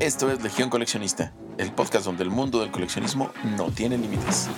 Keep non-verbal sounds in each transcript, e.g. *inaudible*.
Esto es Legión Coleccionista, el podcast donde el mundo del coleccionismo no tiene límites.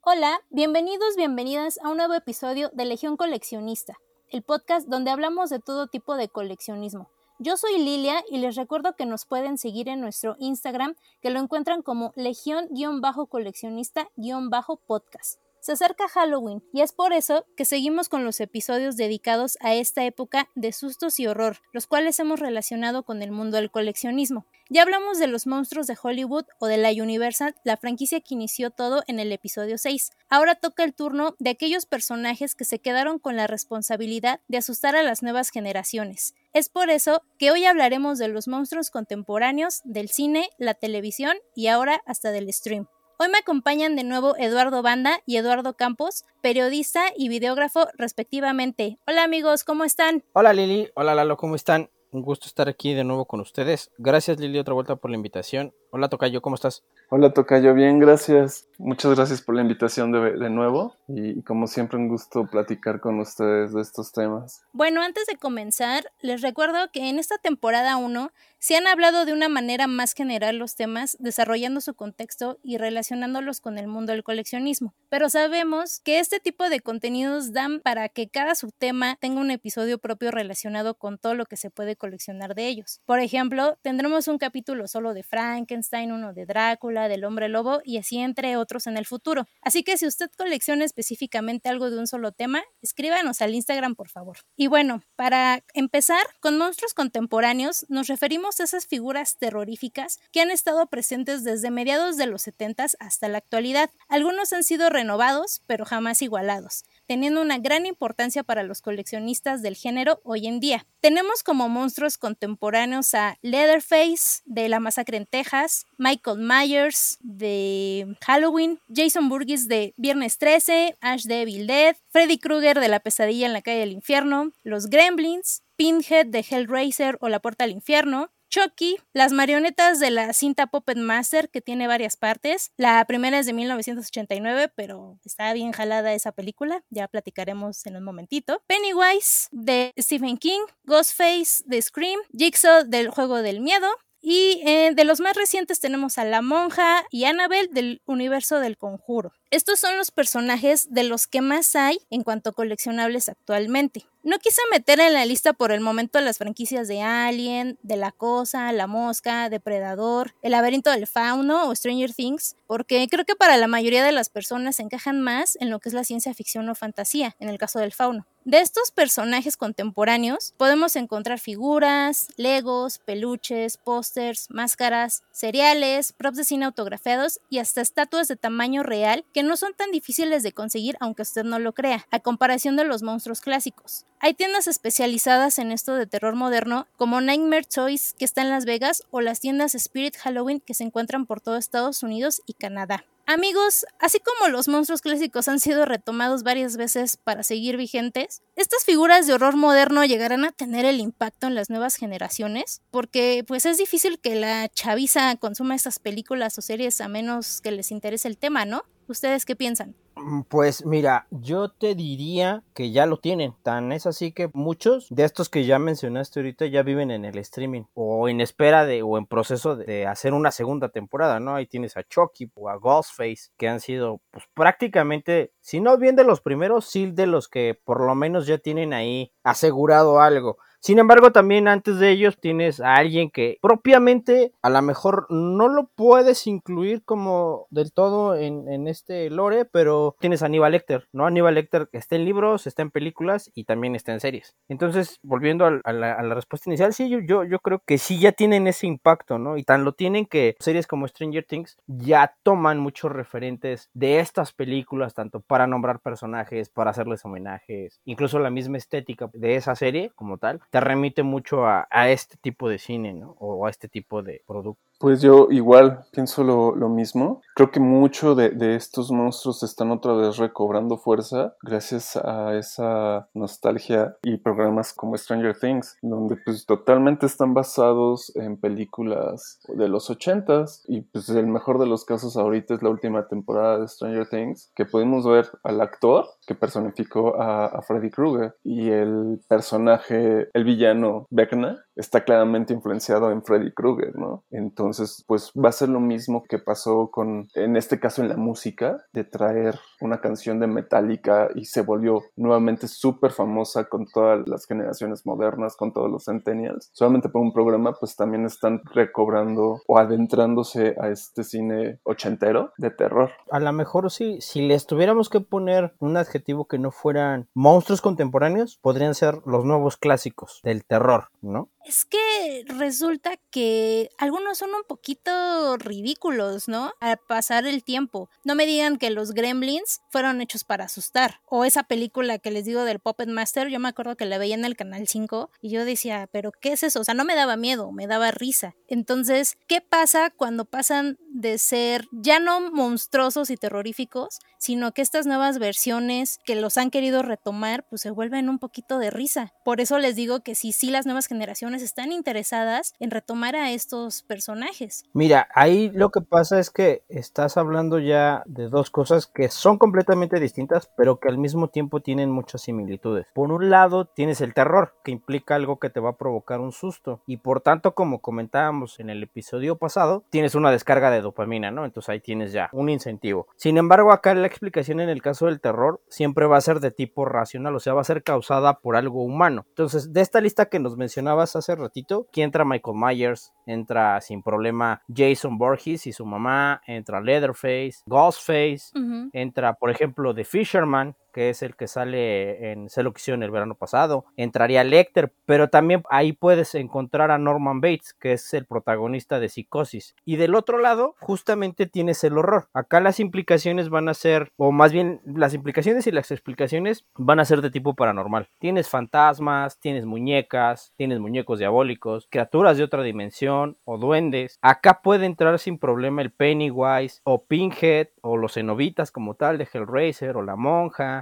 Hola, bienvenidos, bienvenidas a un nuevo episodio de Legión Coleccionista, el podcast donde hablamos de todo tipo de coleccionismo. Yo soy Lilia y les recuerdo que nos pueden seguir en nuestro Instagram, que lo encuentran como legión-coleccionista-podcast. Se acerca Halloween y es por eso que seguimos con los episodios dedicados a esta época de sustos y horror, los cuales hemos relacionado con el mundo del coleccionismo. Ya hablamos de los monstruos de Hollywood o de la Universal, la franquicia que inició todo en el episodio 6. Ahora toca el turno de aquellos personajes que se quedaron con la responsabilidad de asustar a las nuevas generaciones. Es por eso que hoy hablaremos de los monstruos contemporáneos del cine, la televisión y ahora hasta del stream. Hoy me acompañan de nuevo Eduardo Banda y Eduardo Campos, periodista y videógrafo respectivamente. Hola amigos, ¿cómo están? Hola Lili, hola Lalo, ¿cómo están? Un gusto estar aquí de nuevo con ustedes. Gracias Lili otra vuelta por la invitación. Hola Tocayo, ¿cómo estás? Hola Tocayo, bien, gracias. Muchas gracias por la invitación de, de nuevo y, y, como siempre un gusto platicar con ustedes de estos temas. Bueno, antes de comenzar, les recuerdo que en esta temporada 1 se han hablado de una manera más general los temas, desarrollando su contexto y relacionándolos con el mundo del coleccionismo. Pero sabemos que este tipo de contenidos dan para que cada subtema tenga un episodio propio relacionado con todo lo que se puede coleccionar de ellos. Por ejemplo, tendremos un capítulo solo de Frankenstein, uno de Drácula, del hombre lobo y así entre otros en el futuro. Así que si usted colecciona específicamente algo de un solo tema, escríbanos al Instagram por favor. Y bueno, para empezar, con monstruos contemporáneos nos referimos a esas figuras terroríficas que han estado presentes desde mediados de los 70 hasta la actualidad. Algunos han sido renovados, pero jamás igualados teniendo una gran importancia para los coleccionistas del género hoy en día. Tenemos como monstruos contemporáneos a Leatherface de La Masacre en Texas, Michael Myers de Halloween, Jason Burgess de Viernes 13, Ash de Evil Dead, Freddy Krueger de La Pesadilla en la calle del infierno, los Gremlins, Pinhead de Hellraiser o La Puerta al Infierno, Chucky, las marionetas de la cinta Puppet Master, que tiene varias partes. La primera es de 1989, pero está bien jalada esa película, ya platicaremos en un momentito. Pennywise, de Stephen King, Ghostface, de Scream, Jigsaw, del Juego del Miedo, y eh, de los más recientes tenemos a la monja y Annabelle del universo del conjuro. Estos son los personajes de los que más hay en cuanto a coleccionables actualmente. No quise meter en la lista por el momento las franquicias de Alien, de La Cosa, La Mosca, Depredador, El Laberinto del Fauno o Stranger Things, porque creo que para la mayoría de las personas encajan más en lo que es la ciencia ficción o fantasía, en el caso del fauno. De estos personajes contemporáneos podemos encontrar figuras, legos, peluches, pósters, máscaras, cereales, props de cine autografiados y hasta estatuas de tamaño real que no son tan difíciles de conseguir aunque usted no lo crea, a comparación de los monstruos clásicos. Hay tiendas especializadas en esto de terror moderno como Nightmare Toys que está en Las Vegas o las tiendas Spirit Halloween que se encuentran por todo Estados Unidos y Canadá. Amigos, así como los monstruos clásicos han sido retomados varias veces para seguir vigentes, estas figuras de horror moderno llegarán a tener el impacto en las nuevas generaciones, porque pues es difícil que la chaviza consuma estas películas o series a menos que les interese el tema, ¿no? ¿Ustedes qué piensan? Pues mira, yo te diría que ya lo tienen. Tan es así que muchos de estos que ya mencionaste ahorita ya viven en el streaming o en espera de o en proceso de hacer una segunda temporada, ¿no? Ahí tienes a Chucky o a Ghostface que han sido pues prácticamente, si no bien de los primeros, sí de los que por lo menos ya tienen ahí asegurado algo. Sin embargo, también antes de ellos tienes a alguien que propiamente a lo mejor no lo puedes incluir como del todo en, en, este lore, pero tienes a Aníbal Lecter, ¿no? Aníbal Lecter está en libros, está en películas y también está en series. Entonces, volviendo a, la, respuesta inicial, sí, yo, yo creo que sí ya tienen ese impacto, ¿no? Y tan lo tienen que series como Stranger Things ya toman muchos referentes de estas películas, tanto para nombrar personajes, para hacerles homenajes, incluso la misma estética de esa serie como tal te remite mucho a, a este tipo de cine, ¿no? O a este tipo de producto. Pues yo igual pienso lo, lo mismo. Creo que mucho de, de, estos monstruos están otra vez recobrando fuerza gracias a esa nostalgia y programas como Stranger Things, donde pues totalmente están basados en películas de los ochentas y pues el mejor de los casos ahorita es la última temporada de Stranger Things, que podemos ver al actor que personificó a, a Freddy Krueger y el personaje, el villano Vecna, está claramente influenciado en Freddy Krueger, ¿no? Entonces, pues va a ser lo mismo que pasó con, en este caso en la música, de traer una canción de Metallica y se volvió nuevamente súper famosa con todas las generaciones modernas, con todos los centennials. Solamente por un programa, pues también están recobrando o adentrándose a este cine ochentero de terror. A lo mejor sí, si les tuviéramos que poner un adjetivo que no fueran monstruos contemporáneos, podrían ser los nuevos clásicos del terror, ¿no? Es que resulta que algunos son un poquito ridículos, ¿no? Al pasar el tiempo. No me digan que los gremlins fueron hechos para asustar. O esa película que les digo del Puppet Master, yo me acuerdo que la veía en el Canal 5 y yo decía, pero ¿qué es eso? O sea, no me daba miedo, me daba risa. Entonces, ¿qué pasa cuando pasan de ser ya no monstruosos y terroríficos, sino que estas nuevas versiones que los han querido retomar, pues se vuelven un poquito de risa? Por eso les digo que sí, sí, las nuevas generaciones están interesadas en retomar a estos personajes. Mira, ahí lo que pasa es que estás hablando ya de dos cosas que son completamente distintas, pero que al mismo tiempo tienen muchas similitudes. Por un lado, tienes el terror, que implica algo que te va a provocar un susto, y por tanto, como comentábamos en el episodio pasado, tienes una descarga de dopamina, ¿no? Entonces ahí tienes ya un incentivo. Sin embargo, acá la explicación en el caso del terror siempre va a ser de tipo racional, o sea, va a ser causada por algo humano. Entonces, de esta lista que nos mencionabas hace ratito, aquí entra Michael Myers, entra sin problema Jason Borges y su mamá, entra Leatherface, Ghostface, uh -huh. entra, por ejemplo, The Fisherman, que es el que sale en Selección el verano pasado, entraría Lecter, pero también ahí puedes encontrar a Norman Bates, que es el protagonista de Psicosis. Y del otro lado, justamente tienes el horror. Acá las implicaciones van a ser, o más bien las implicaciones y las explicaciones van a ser de tipo paranormal. Tienes fantasmas, tienes muñecas, tienes muñecos diabólicos, criaturas de otra dimensión o duendes. Acá puede entrar sin problema el Pennywise o Pinhead o los cenobitas como tal de Hellraiser o la monja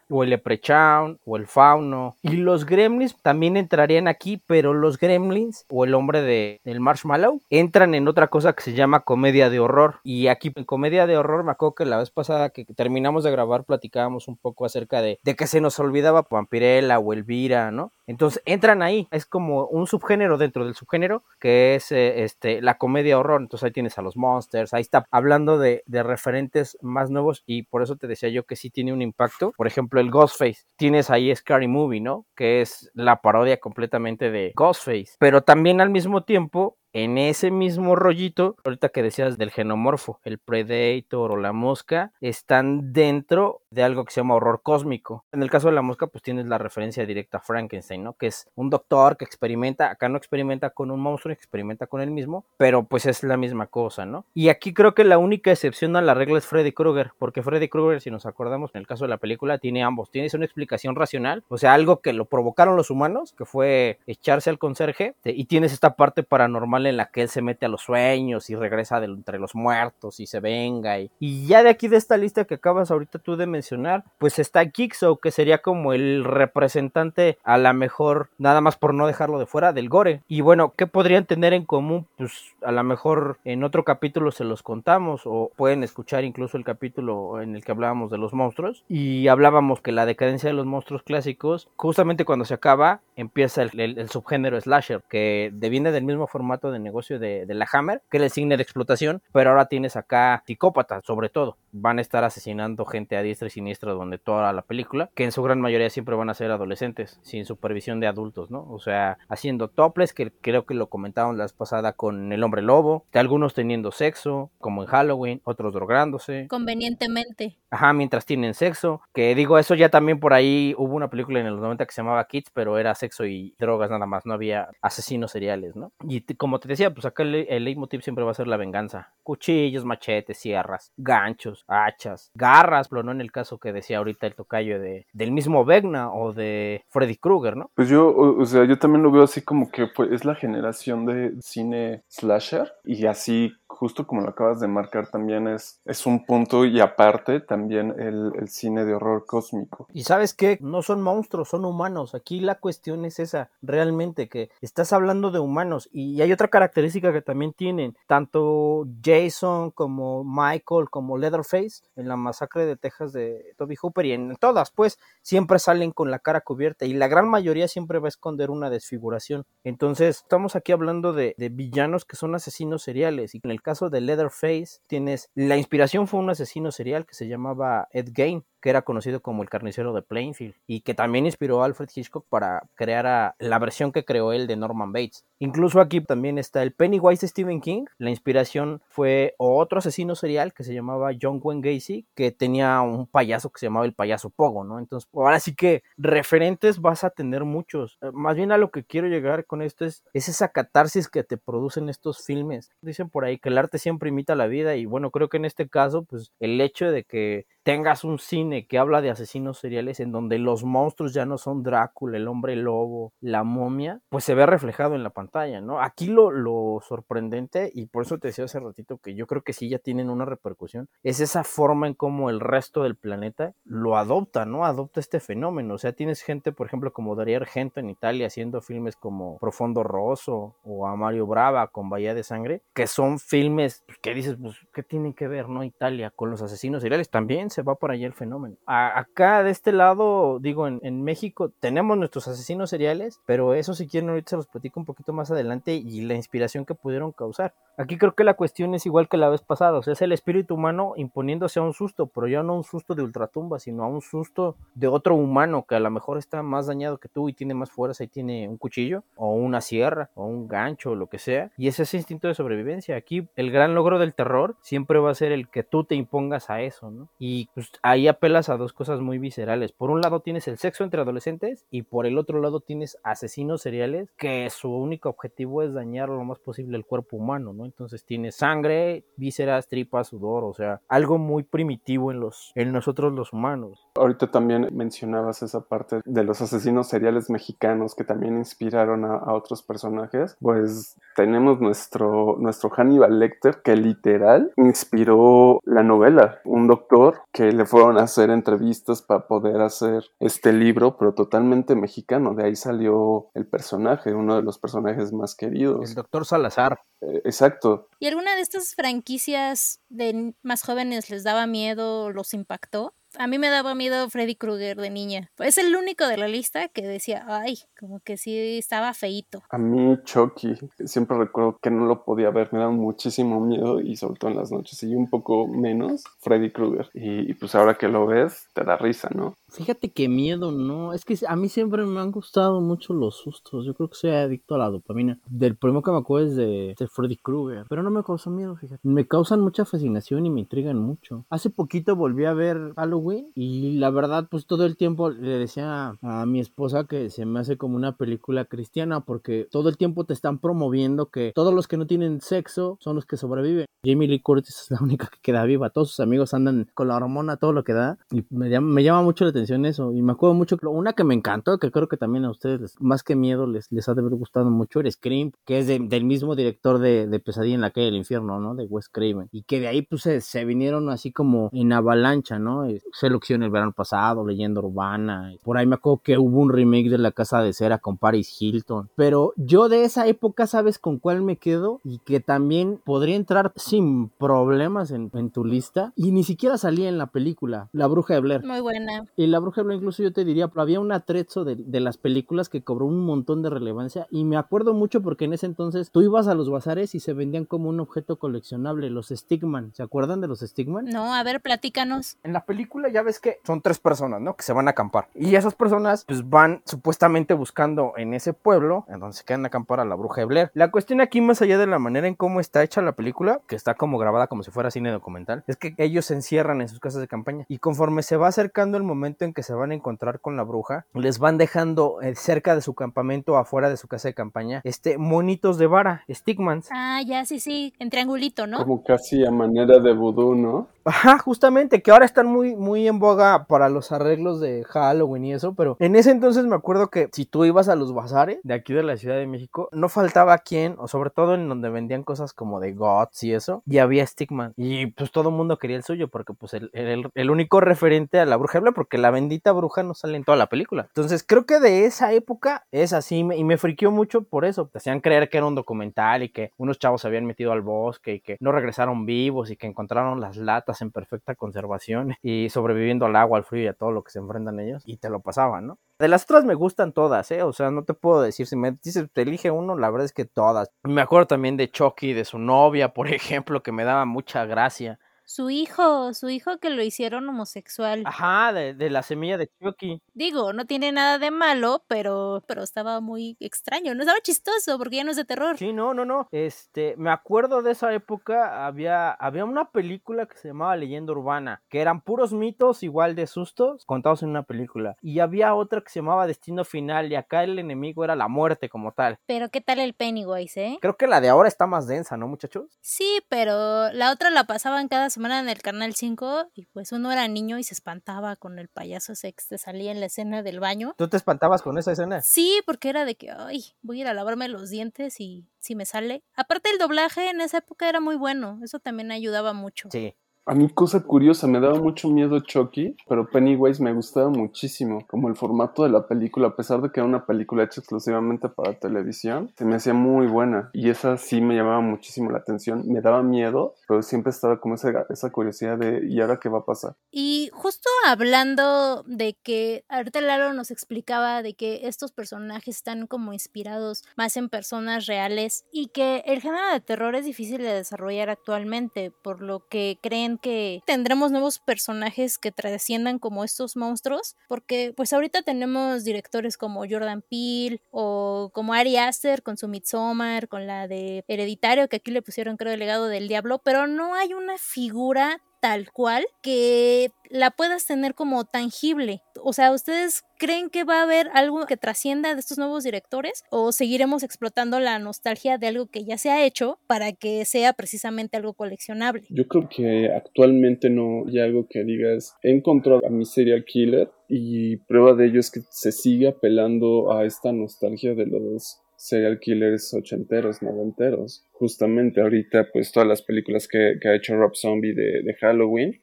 o el Leprechaun o el Fauno. Y los Gremlins también entrarían aquí, pero los Gremlins o el hombre de, del Marshmallow entran en otra cosa que se llama comedia de horror. Y aquí en comedia de horror me acuerdo que la vez pasada que terminamos de grabar platicábamos un poco acerca de, de que se nos olvidaba Vampirella o Elvira, ¿no? Entonces entran ahí, es como un subgénero dentro del subgénero que es eh, este, la comedia horror. Entonces ahí tienes a los monsters, ahí está hablando de, de referentes más nuevos y por eso te decía yo que sí tiene un impacto. Por ejemplo, el Ghostface, tienes ahí Scary Movie, ¿no? Que es la parodia completamente de Ghostface, pero también al mismo tiempo en ese mismo rollito, ahorita que decías del genomorfo, el Predator o la mosca, están dentro de algo que se llama horror cósmico. En el caso de la mosca, pues tienes la referencia directa a Frankenstein, ¿no? Que es un doctor que experimenta, acá no experimenta con un monstruo, experimenta con él mismo, pero pues es la misma cosa, ¿no? Y aquí creo que la única excepción a la regla es Freddy Krueger, porque Freddy Krueger, si nos acordamos, en el caso de la película, tiene ambos. Tienes una explicación racional, o sea, algo que lo provocaron los humanos, que fue echarse al conserje, y tienes esta parte paranormal en la que él se mete a los sueños y regresa de entre los muertos y se venga. Y, y, ya de aquí de esta lista que acabas ahorita tú de mencionar, pues está Kixo, que sería como el representante a la mejor, nada más por no dejarlo de fuera, del gore. Y bueno, ¿qué podrían tener en común? Pues a lo mejor en otro capítulo se los contamos o pueden escuchar incluso el capítulo en el que hablábamos de los monstruos y hablábamos que la decadencia de los monstruos clásicos, justamente cuando se acaba, empieza el, el, el subgénero slasher, que deviene del mismo formato de negocio de, la Hammer, que era el cine de explotación, pero ahora tienes acá psicópatas, sobre todo. Van a estar asesinando gente a diestra y siniestra donde toda la película, que en su gran mayoría siempre van a ser adolescentes, sin supervisión de adultos, ¿no? O sea, haciendo toples, que creo que lo comentaron la vez pasada con el hombre lobo, de algunos teniendo sexo, como en Halloween, otros drogándose. Convenientemente. Ajá, mientras tienen sexo, que digo, eso ya también por ahí hubo una película en los 90 que se llamaba Kids, pero era sexo y drogas nada más, no había asesinos seriales, ¿no? Y como te decía, pues acá el, el leitmotiv siempre va a ser la venganza. Cuchillos, machetes, sierras, ganchos, hachas, garras, pero no en el caso que decía ahorita el tocayo de, del mismo Vegna o de Freddy Krueger, ¿no? Pues yo, o, sea, yo también lo veo así como que pues, es la generación de cine slasher y así justo como lo acabas de marcar, también es, es un punto y aparte también el, el, cine de horror cósmico. Y sabes qué, no son monstruos, son humanos. Aquí la cuestión es esa, realmente, que estás hablando de humanos y hay otra característica que también tienen, tanto Jason como Michael como Leatherface en la masacre de Texas de Toby Hooper y en todas, pues siempre salen con la cara cubierta y la gran mayoría siempre va a esconder una desfiguración. Entonces, estamos aquí hablando de, de villanos que son asesinos seriales y en el caso de Leatherface tienes la inspiración fue un asesino serial que se llamaba Ed Gein que era conocido como el carnicero de Plainfield y que también inspiró a Alfred Hitchcock para crear la versión que creó él de Norman Bates. Incluso aquí también está el Pennywise de Stephen King. La inspiración fue otro asesino serial que se llamaba John Wayne Gacy, que tenía un payaso que se llamaba el payaso Pogo, ¿no? Entonces, ahora sí que referentes vas a tener muchos. Más bien a lo que quiero llegar con esto es, es esa catarsis que te producen estos filmes. Dicen por ahí que el arte siempre imita la vida y bueno, creo que en este caso, pues el hecho de que tengas un cine que habla de asesinos seriales en donde los monstruos ya no son Drácula, el hombre lobo, la momia, pues se ve reflejado en la pantalla, ¿no? Aquí lo, lo sorprendente, y por eso te decía hace ratito que yo creo que sí ya tienen una repercusión, es esa forma en cómo el resto del planeta lo adopta, ¿no? Adopta este fenómeno. O sea, tienes gente, por ejemplo, como Darío Argento en Italia haciendo filmes como Profondo Rosso o a Mario Brava con Bahía de Sangre, que son filmes que dices, pues, ¿qué tiene que ver, no? Italia con los asesinos seriales también se va por allá el fenómeno. A, acá de este lado, digo, en, en, México tenemos nuestros asesinos seriales, pero eso si quieren ahorita se los platico un poquito más adelante y la inspiración que pudieron causar. Aquí creo que la cuestión es igual que la vez pasada, o sea, es el espíritu humano imponiéndose a un susto, pero ya no un susto de ultratumba, sino a un susto de otro humano que a lo mejor está más dañado que tú y tiene más fuerza y tiene un cuchillo o una sierra o un gancho o lo que sea. Y es ese instinto de sobrevivencia. Aquí el gran logro del terror siempre va a ser el que tú te impongas a eso, ¿no? Y pues ahí apelas a dos cosas muy viscerales. Por un lado tienes el sexo entre adolescentes y por el otro lado tienes asesinos seriales que su único objetivo es dañar lo más posible el cuerpo humano, ¿no? Entonces tienes sangre, vísceras, tripas, sudor, o sea, algo muy primitivo en los en nosotros los humanos. Ahorita también mencionabas esa parte de los asesinos seriales mexicanos que también inspiraron a, a otros personajes. Pues tenemos nuestro, nuestro Hannibal Lecter que literal inspiró la novela. Un doctor que le fueron a hacer entrevistas para poder hacer este libro, pero totalmente mexicano. De ahí salió el personaje, uno de los personajes más queridos. El doctor Salazar. Eh, exacto. ¿Y alguna de estas franquicias de más jóvenes les daba miedo, los impactó? A mí me daba miedo Freddy Krueger de niña. Es el único de la lista que decía, ay, como que sí estaba feito. A mí Chucky, siempre recuerdo que no lo podía ver, me daba muchísimo miedo y sobre todo en las noches. Y un poco menos Freddy Krueger. Y, y, pues ahora que lo ves, te da risa, ¿no? Fíjate que miedo, no. Es que a mí siempre me han gustado mucho los sustos. Yo creo que soy adicto a la dopamina. Del primero que me acuerdo es de, de Freddy Krueger. Pero no me causa miedo, fíjate. Me causan mucha fascinación y me intrigan mucho. Hace poquito volví a ver Halloween y la verdad pues todo el tiempo le decía a mi esposa que se me hace como una película cristiana porque todo el tiempo te están promoviendo que todos los que no tienen sexo son los que sobreviven. Jamie Lee Curtis es la única que queda viva, todos sus amigos andan con la hormona, todo lo que da y me me llama mucho la atención eso y me acuerdo mucho, una que me encantó, que creo que también a ustedes más que miedo les, les ha de haber gustado mucho, era Scream, que es de, del mismo director de, de, Pesadilla en la calle del infierno, ¿no? De Wes Craven y que de ahí pues se, se vinieron así como en avalancha, ¿no? Selección el verano pasado, Leyenda Urbana. Por ahí me acuerdo que hubo un remake de La Casa de Cera con Paris Hilton. Pero yo de esa época, ¿sabes con cuál me quedo? Y que también podría entrar sin problemas en, en tu lista. Y ni siquiera salía en la película, La Bruja de Blair. Muy buena. Y La Bruja Blair, incluso yo te diría, pero había un atrezo de, de las películas que cobró un montón de relevancia. Y me acuerdo mucho porque en ese entonces tú ibas a los bazares y se vendían como un objeto coleccionable, los Stigman. ¿Se acuerdan de los Stigman? No, a ver, platícanos. En la película ya ves que son tres personas, ¿no? Que se van a acampar. Y esas personas, pues van supuestamente buscando en ese pueblo, en donde se quedan a acampar a la bruja de Blair. La cuestión aquí, más allá de la manera en cómo está hecha la película, que está como grabada como si fuera cine documental, es que ellos se encierran en sus casas de campaña. Y conforme se va acercando el momento momento en que se van a encontrar con la bruja, les van dejando eh, cerca de su campamento, afuera de su casa de campaña, este monitos de vara, stigmans. Ah, ya, sí, sí, en triangulito, ¿no? Como casi a manera de vudú, ¿no? Ajá, justamente, que ahora están muy, muy en boga para los arreglos de Halloween y eso, pero en ese entonces me acuerdo que si tú ibas a los bazares de aquí de la Ciudad de México, no faltaba quien, o sobre todo en donde vendían cosas como de gods y eso, y había Stigman. Y pues todo el mundo quería el suyo, porque pues el, el, el único referente a la bruja porque la bendita bruja no sale en toda la película. Entonces creo que de esa época es así, y me friqueó mucho por eso. Te hacían creer que era un documental y que unos chavos se habían metido al bosque y que no regresaron vivos y que encontraron las latas en perfecta conservación *laughs* y sobreviviendo al agua, al frío y a todo lo que se enfrentan ellos y te lo pasaban, ¿no? De las otras me gustan todas, ¿eh? O sea, no te puedo decir, si me dices, te elige uno, la verdad es que todas. Me acuerdo también de Chucky, de su novia, por *laughs* ejemplo, que me daba mucha gracia. Su hijo, su hijo que lo hicieron homosexual. Ajá, de, de la semilla de Chucky. Digo, no tiene nada de malo, pero, pero estaba muy extraño, no estaba chistoso porque ya no es de terror. Sí, no, no, no. Este, me acuerdo de esa época, había, había una película que se llamaba Leyenda Urbana, que eran puros mitos igual de sustos contados en una película. Y había otra que se llamaba Destino Final y acá el enemigo era la muerte como tal. Pero ¿qué tal el Pennywise, eh? Creo que la de ahora está más densa, ¿no, muchachos? Sí, pero la otra la pasaban cada semana en el canal 5 y pues uno era niño y se espantaba con el payaso sex que salía en la escena del baño. ¿Tú te espantabas con esa escena? Sí, porque era de que, ay, voy a ir a lavarme los dientes y si me sale. Aparte el doblaje en esa época era muy bueno, eso también ayudaba mucho. Sí. A mí, cosa curiosa, me daba mucho miedo Chucky, pero Pennywise me gustaba muchísimo. Como el formato de la película, a pesar de que era una película hecha exclusivamente para televisión, se me hacía muy buena. Y esa sí me llamaba muchísimo la atención. Me daba miedo, pero siempre estaba como esa, esa curiosidad de ¿y ahora qué va a pasar? Y justo hablando de que ahorita Lalo nos explicaba de que estos personajes están como inspirados más en personas reales y que el género de terror es difícil de desarrollar actualmente, por lo que creen que tendremos nuevos personajes que trasciendan como estos monstruos, porque pues ahorita tenemos directores como Jordan Peele o como Ari Aster con su Midsommar, con la de Hereditario, que aquí le pusieron creo el legado del diablo, pero no hay una figura tal cual que la puedas tener como tangible. O sea, ¿ustedes creen que va a haber algo que trascienda de estos nuevos directores o seguiremos explotando la nostalgia de algo que ya se ha hecho para que sea precisamente algo coleccionable? Yo creo que actualmente no hay algo que digas, he encontrado a mi serial killer y prueba de ello es que se sigue apelando a esta nostalgia de los serial killers ochenteros, noventeros. Justamente ahorita, pues todas las películas que, ha hecho Rob Zombie de, Halloween,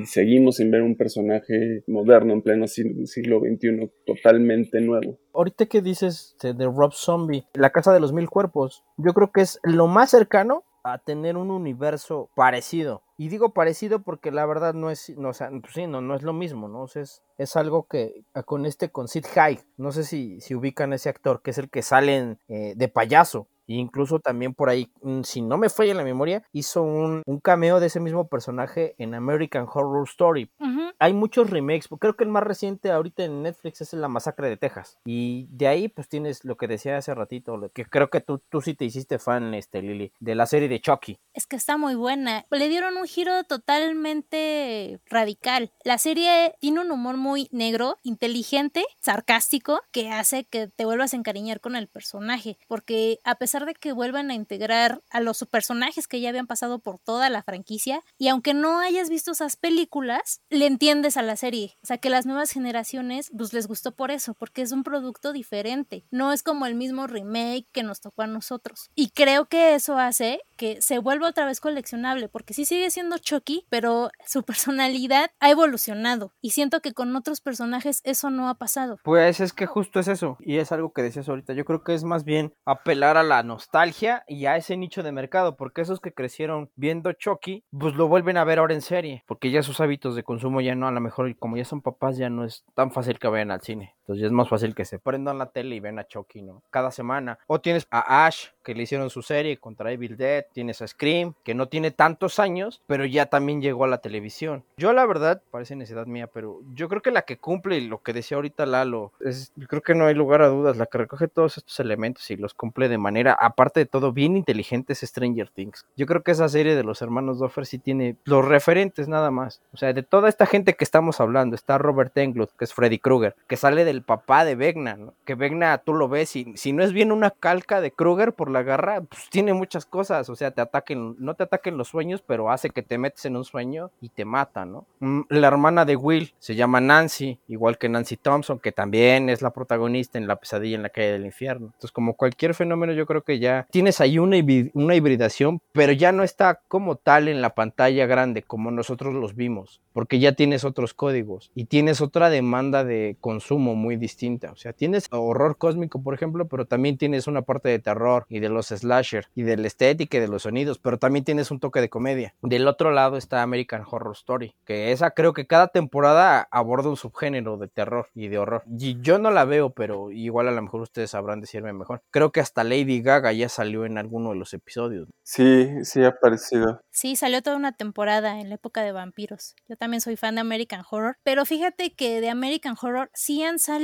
y seguimos sin ver un personaje moderno en pleno siglo, XXI, totalmente nuevo. Ahorita que dices de Rob Zombie, La Casa de los Mil Cuerpos, yo creo que es lo más cercano a tener un universo parecido. Y digo parecido porque la verdad no es, no, o pues sí, no, no es lo mismo, ¿no? Es, es, algo que con este, con Sid Haig, no sé si, si ubican ese actor, que es el que sale eh, de payaso. Incluso también por ahí, si no me falla la memoria, hizo un, un, cameo de ese mismo personaje en American Horror Story. Uh -huh. Hay muchos remakes, creo que el más reciente ahorita en Netflix es La Masacre de Texas. Y de ahí pues tienes lo que decía hace ratito, que creo que tú, tú sí te hiciste fan, este, Lili, de la serie de Chucky. Es que está muy buena. Le dieron un giro totalmente radical. La serie tiene un humor muy negro, inteligente, sarcástico, que hace que te vuelvas a encariñar con el personaje. Porque a pesar de que vuelvan a integrar a los personajes que ya habían pasado por toda la franquicia, y aunque no hayas visto esas películas, le entiendes a la serie. O sea, que las nuevas generaciones pues les gustó por eso, porque es un producto diferente. No es como el mismo remake que nos tocó a nosotros. Y creo que eso hace que se vuelva otra vez coleccionable, porque sí sigue siendo Chucky, pero su *laughs* personalidad ha evolucionado. Y siento que con otros personajes eso no ha pasado. Pues es que justo es eso, y es algo que decías ahorita. Yo creo que es más bien apelar a la nostalgia y a ese nicho de mercado, porque esos que crecieron viendo Chucky, pues lo vuelven a ver ahora en serie, porque ya sus hábitos de consumo ya no, a lo mejor como ya son papás, ya no es tan fácil que vayan al cine. Entonces es más fácil que se prendan la tele y ven a Chucky, ¿no? Cada semana. O tienes a Ash, que le hicieron su serie contra Evil Dead. Tienes a Scream, que no tiene tantos años, pero ya también llegó a la televisión. Yo la verdad, parece necesidad mía, pero yo creo que la que cumple lo que decía ahorita Lalo, es, yo creo que no hay lugar a dudas, la que recoge todos estos elementos y los cumple de manera, aparte de todo, bien inteligente es Stranger Things. Yo creo que esa serie de los hermanos Duffer sí tiene los referentes nada más. O sea, de toda esta gente que estamos hablando, está Robert Englund, que es Freddy Krueger, que sale del papá de Vegna, que Vegna tú lo ves y si no es bien una calca de Krueger por la garra, pues tiene muchas cosas, o sea, te ataquen, no te ataquen los sueños, pero hace que te metes en un sueño y te mata, ¿no? Mm, la hermana de Will se llama Nancy, igual que Nancy Thompson, que también es la protagonista en La pesadilla en la calle del infierno. Entonces, como cualquier fenómeno, yo creo que ya tienes ahí una, una hibridación, pero ya no está como tal en la pantalla grande como nosotros los vimos, porque ya tienes otros códigos y tienes otra demanda de consumo muy distinta. O sea, tienes horror cósmico, por ejemplo, pero también tienes una parte de terror y de los slasher y de la estética y de los sonidos, pero también tienes un toque de comedia. Del otro lado está American Horror Story, que esa creo que cada temporada aborda un subgénero de terror y de horror. Y yo no la veo, pero igual a lo mejor ustedes sabrán decirme mejor. Creo que hasta Lady Gaga ya salió en alguno de los episodios. Sí, sí ha aparecido. Sí, salió toda una temporada en la época de vampiros. Yo también soy fan de American Horror, pero fíjate que de American Horror sí han salido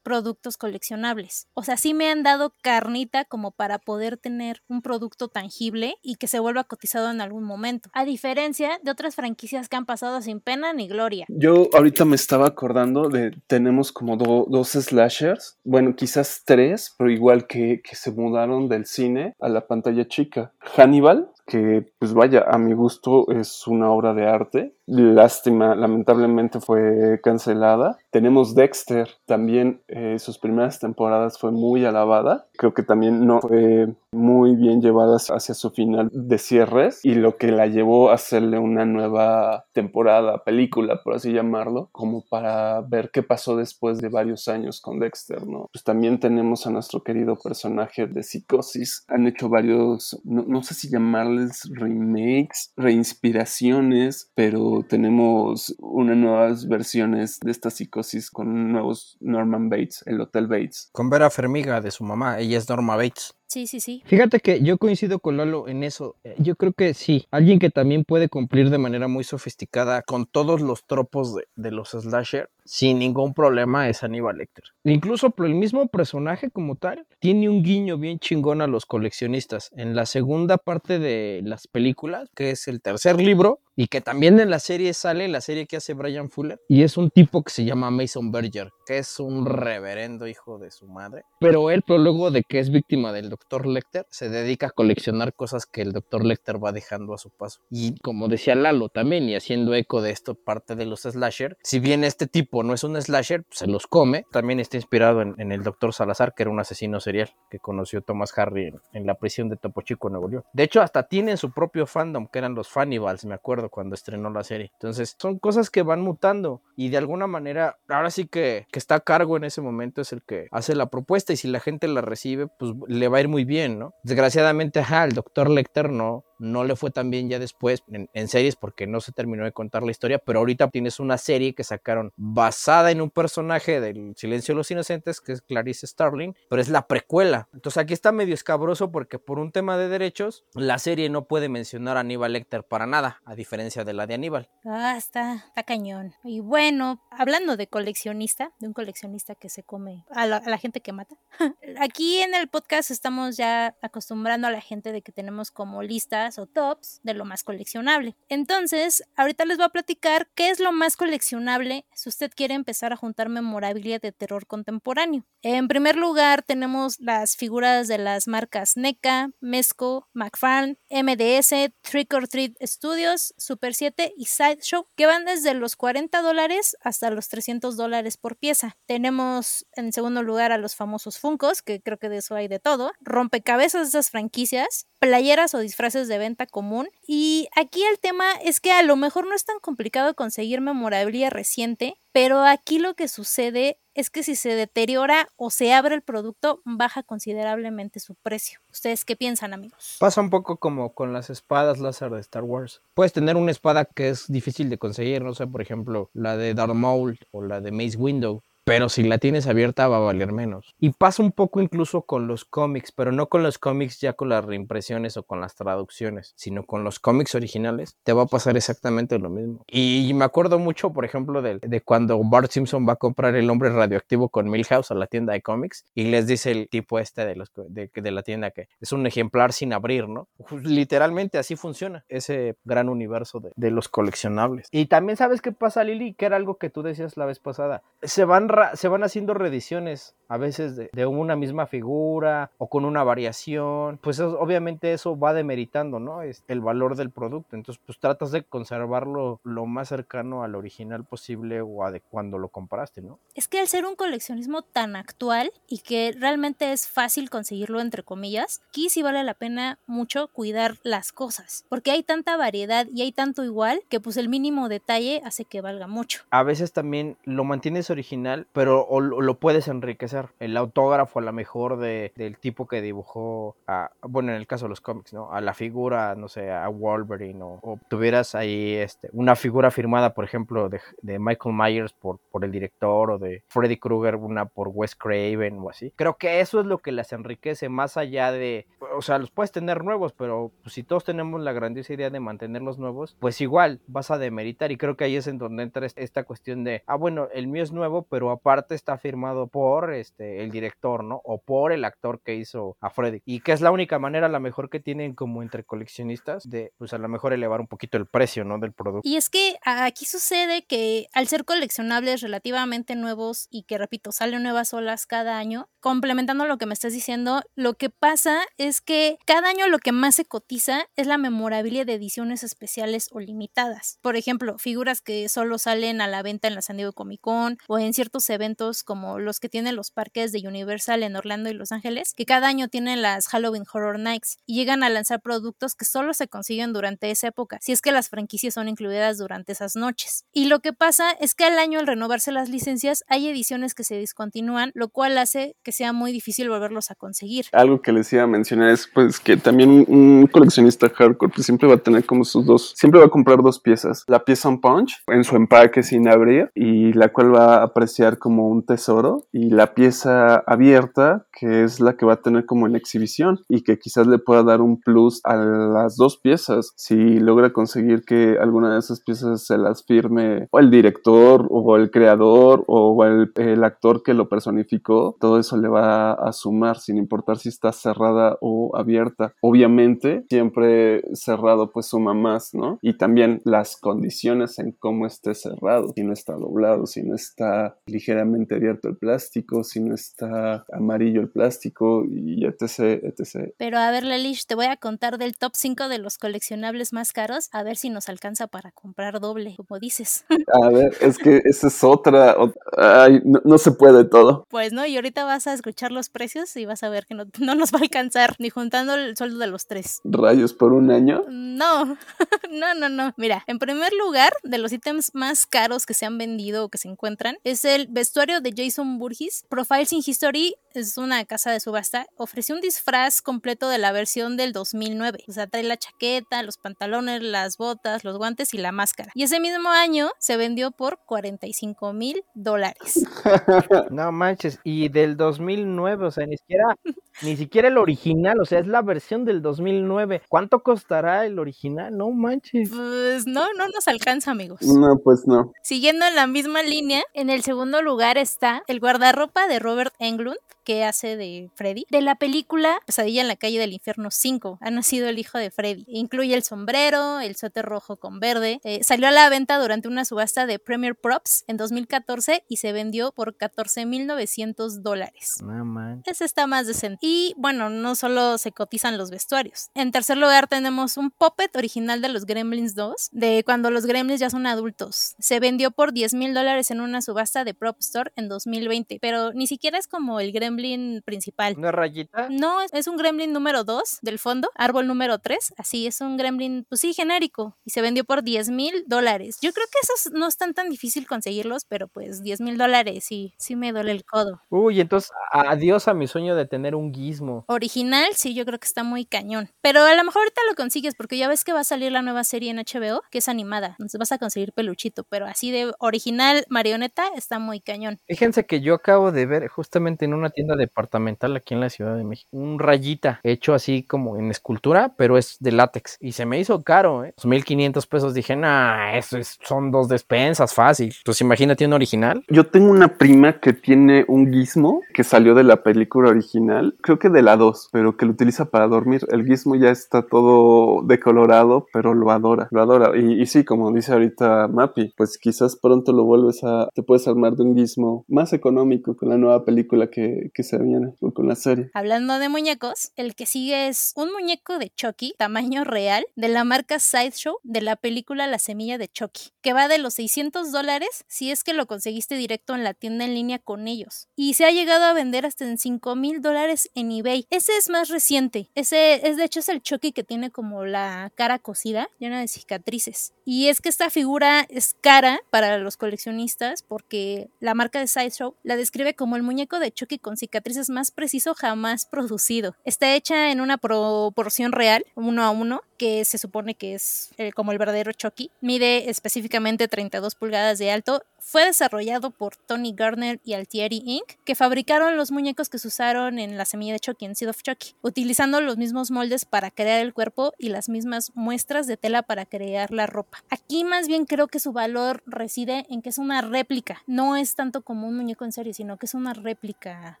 productos coleccionables. O sea, sí me han dado carnita como para poder tener un producto tangible y que se vuelva cotizado en algún momento. A diferencia de otras franquicias que han pasado sin pena ni gloria. Yo ahorita me estaba acordando de, tenemos como dos slashers, bueno, quizás tres, pero igual que, que se mudaron del cine a la pantalla chica. Hannibal, que pues vaya, a mi gusto es una obra de arte. Lástima, lamentablemente fue cancelada. Tenemos Dexter, también eh, sus primeras temporadas fue muy alabada. Creo que también no fue muy bien llevada hacia su final de cierres y lo que la llevó a hacerle una nueva temporada, película, por así llamarlo, como para ver qué pasó después de varios años con Dexter, ¿no? Pues también tenemos a nuestro querido personaje de Psicosis. Han hecho varios, no, no sé si llamarle remakes, reinspiraciones, pero tenemos unas nuevas versiones de esta psicosis con nuevos Norman Bates, el Hotel Bates. Con Vera Fermiga de su mamá, ella es Norma Bates. Sí, sí, sí. Fíjate que yo coincido con Lalo en eso. Eh, yo creo que sí, alguien que también puede cumplir de manera muy sofisticada con todos los tropos de, de los slasher sin ningún problema es Aníbal Lecter. Incluso el mismo personaje como tal tiene un guiño bien chingón a los coleccionistas. En la segunda parte de las películas, que es el tercer libro, y que también en la serie sale, la serie que hace Brian Fuller, y es un tipo que se llama Mason Berger, que es un reverendo hijo de su madre. Pero él, pero luego de que es víctima del Dr. Lecter, se dedica a coleccionar cosas que el Dr. Lecter va dejando a su paso. Y como decía Lalo también, y haciendo eco de esto, parte de los slasher, si bien este tipo no es un slasher, pues, se los come, también está inspirado en, el Dr. Salazar, que era un asesino serial que conoció Thomas Harry en, la prisión de Topo Chico, Nuevo León. De hecho, hasta tienen su propio fandom, que eran los Fannibals, me acuerdo, cuando estrenó la serie. Entonces, son cosas que van mutando y de alguna manera, ahora sí que, que está a cargo en ese momento es el que hace la propuesta y si la gente la recibe, pues le va a ir muy bien, ¿no? Desgraciadamente, ajá, el doctor Lecter no, no le fue tan bien ya después en, series porque no se terminó de contar la historia, pero ahorita tienes una serie que sacaron basada en un personaje del Silencio de los Inocentes, que es Clarice Starling, pero es la precuela. Entonces aquí está medio escabroso porque por un tema de derechos, la serie no puede mencionar a Aníbal Lecter para nada, a diferencia de la de Aníbal. Ah, está, está cañón. Y bueno, hablando de coleccionista, de un coleccionista que se come a la, a la gente que mata, *laughs* aquí en el podcast estamos ya acostumbrando a la gente de que tenemos como lista o tops de lo más coleccionable. Entonces, ahorita les voy a platicar qué es lo más coleccionable si usted quiere empezar a juntar memorabilia de terror contemporáneo. En primer lugar, tenemos las figuras de las marcas NECA, Mesco, McFarlane, MDS, Trick or Treat Studios, Super 7 y Sideshow, que van desde los 40 dólares hasta los 300 dólares por pieza. Tenemos en segundo lugar a los famosos Funkos, que creo que de eso hay de todo, rompecabezas de esas franquicias, playeras o disfraces de venta común. Y aquí el tema es que a lo mejor no es tan complicado conseguir memorabilia reciente, pero aquí lo que sucede es que si se deteriora o se abre el producto, baja considerablemente su precio. ¿Ustedes qué piensan, amigos? Pasa un poco como con las espadas láser de Star Wars. Puedes tener una espada que es difícil de conseguir, no sé, por ejemplo, la de Darth Maul o la de Mace Window pero si la tienes abierta va a valer menos. Y pasa un poco incluso con los cómics, pero no con los cómics ya con las reimpresiones o con las traducciones, sino con los cómics originales, te va a pasar exactamente lo mismo. Y me acuerdo mucho, por ejemplo, de, cuando Bart Simpson va a comprar el hombre radioactivo con Milhouse a la tienda de cómics y les dice el tipo este de, la tienda que es un ejemplar sin abrir, ¿no? Literalmente así funciona ese gran universo de, de los coleccionables. Y también sabes qué pasa, Lili, que era algo que tú decías la vez pasada. Se van, se van haciendo reediciones a veces de, de, una misma figura o con una variación. Pues es, obviamente eso va demeritando, ¿no? Es el valor del producto. Entonces, pues tratas de conservarlo lo más cercano al original posible o a de cuando lo compraste, ¿no? Es que al ser un coleccionismo tan actual y que realmente es fácil conseguirlo, entre comillas, aquí sí vale la pena mucho cuidar las cosas. Porque hay tanta variedad y hay tanto igual que pues el mínimo detalle hace que valga mucho. A veces también lo mantienes original, pero o lo puedes enriquecer. El autógrafo a lo mejor de, del tipo que dibujó, a, bueno, en el caso de los cómics, ¿no? A la figura, no sé, a Wolverine o, tuvieras ahí este, una figura firmada, por ejemplo, de, de Michael Myers por, por, el director o de Freddy Krueger, una por Wes Craven o así. Creo que eso es lo que las enriquece más allá de, o sea, los puedes tener nuevos, pero pues, si todos tenemos la grandiosa idea de mantenerlos nuevos, pues igual vas a demeritar y creo que ahí es en donde entra esta cuestión de, ah, bueno, el mío es nuevo, pero aparte está firmado por este, el director, ¿no? O por el actor que hizo a Freddy. Y que es la única manera, a lo mejor, que tienen como entre coleccionistas de, pues a lo mejor elevar un poquito el precio, ¿no? Del producto. Y es que aquí sucede que al ser coleccionables relativamente nuevos y que, repito, salen nuevas olas cada año, complementando lo que me estás diciendo, lo que pasa es que cada año lo que más se cotiza es la memorabilia de ediciones especiales o limitadas. Por ejemplo, figuras que solo salen a la venta en la San Diego Comic Con o en ciertos eventos como los que tienen los parques de Universal en Orlando y Los Ángeles, que cada año tienen las Halloween Horror Nights y llegan a lanzar productos que solo se consiguen durante esa época, si es que las franquicias son incluidas durante esas noches. Y lo que pasa es que al año al renovarse las licencias hay ediciones que se discontinúan, lo cual hace que sea muy difícil volverlos a conseguir. Algo que les iba a mencionar es pues que también un coleccionista hardcore pues, siempre va a tener como sus dos, siempre va a comprar dos piezas, la pieza on punch en su empaque sin abrir y la cual va a apreciar como un tesoro. Y la pieza abierta que es la que va a tener como en exhibición y que quizás le pueda dar un plus a las dos piezas. Si logra conseguir que alguna de esas piezas se las firme o el director o el creador o el, el actor que lo personificó, todo eso le va a sumar sin importar si está cerrada o abierta. Obviamente siempre cerrado pues suma más, ¿no? Y también las condiciones en cómo esté cerrado, si no está doblado, si no está ligeramente abierto el plástico, si no está amarillo el plástico y etc, etc. Pero a ver, Lelish, te voy a contar del top 5 de los coleccionables más caros, a ver si nos alcanza para comprar doble, como dices. A ver, es que esa es otra, ay, no, no, se puede todo. Pues no, y ahorita vas a escuchar los precios y vas a ver que no, *laughs* no nos va a alcanzar, ni juntando el sueldo de los tres. ¿Rayos por un año? No, *laughs* no, no, no. Mira, en primer lugar, de los ítems más caros que se han vendido o que se encuentran, es el vestuario de Jason Burgess. Profiles in History es una casa de subasta, ofreció un disfraz completo de la versión del 2009. O sea, trae la chaqueta, los pantalones, las botas, los guantes y la máscara. Y ese mismo año se vendió por 45 mil dólares. *laughs* No manches, y del 2009, o sea, ni siquiera, *laughs* ni siquiera el original, o sea, es la versión del 2009. ¿Cuánto costará el original? No manches. Pues no, no nos alcanza, amigos. No, pues no. Siguiendo en la misma línea, en el segundo lugar está el guardarropa de Robert Englund, que hace de Freddy. De la película Pesadilla en la calle del infierno 5, ha nacido el hijo de Freddy. Incluye el sombrero, el suéter rojo con verde. Eh, salió a la venta durante una subasta de Premier Props en 2014 y se vendió por 14.900 dólares. No, man. Ese está más decente. Y bueno, no solo se cotizan los vestuarios. En tercer lugar tenemos un puppet original de los Gremlins 2, de cuando los Gremlins ya son adultos. Se vendió por 10 mil dólares en una subasta de Prop Store en 2020, pero ni siquiera es como el Gremlin principal. ¿Una rayita? No, es un Gremlin número 2 del fondo, árbol número 3, así es un Gremlin, pues sí, genérico, y se vendió por 10 mil dólares. Yo creo que esos no están tan difícil conseguirlos, pero pues 10 mil dólares sí, sí me duele el codo. Uy, entonces adiós a mi sueño de tener un gizmo. Original, sí, yo creo que está muy cañón. Pero a lo mejor ahorita lo consigues porque ya ves que va a salir la nueva serie en HBO, que es animada. Entonces vas a conseguir peluchito, pero así de original marioneta está muy cañón. Fíjense que yo acabo de ver justamente en una tienda departamental aquí en la Ciudad de México un rayita hecho así como en escultura, pero es de látex y se me hizo caro, ¿eh? 1500 pesos. Dije, nah, eso es, son dos despensas fácil. Pues imagínate un original. Yo tengo una prima que tiene un gizmo que salió de la película original, creo que de la 2, pero que lo utiliza para dormir. El gizmo ya está todo decolorado, pero lo adora, lo adora. Y, sí, como dice ahorita Mappy, pues quizás pronto lo vuelves a, te puedes armar de un gizmo más económico con la nueva película que, que se viene, o con la serie. Hablando de muñecos, el que sigue es un muñeco de Chucky, tamaño real, de la marca Sideshow, de la película La Semilla de Chucky, que va de los 600 dólares si es que lo conseguiste directo en la tienda en línea con ellos. Y se ha llegado a vender hasta en 5 mil dólares en eBay. Ese es más reciente. Ese es de hecho es el Chucky que tiene como la cara cosida, llena de cicatrices. Y es que esta figura es cara para los coleccionistas porque la marca de Sideshow la describe como el muñeco de Chucky con cicatrices más preciso jamás producido. Está hecha en una proporción real, uno a uno, que se supone que es eh, como el verdadero Chucky. Mide específicamente 32 pulgadas de alto. Fue desarrollado por Tony Gardner y Altieri Inc., que fabricaron los muñecos que se usaron en la semilla de Chucky, en Seed of Chucky, utilizando los mismos moldes para crear el cuerpo y las mismas muestras de tela para crear la ropa. Aquí más bien creo que su valor reside en que es una réplica, no es tanto como un muñeco en serie, sino que es una réplica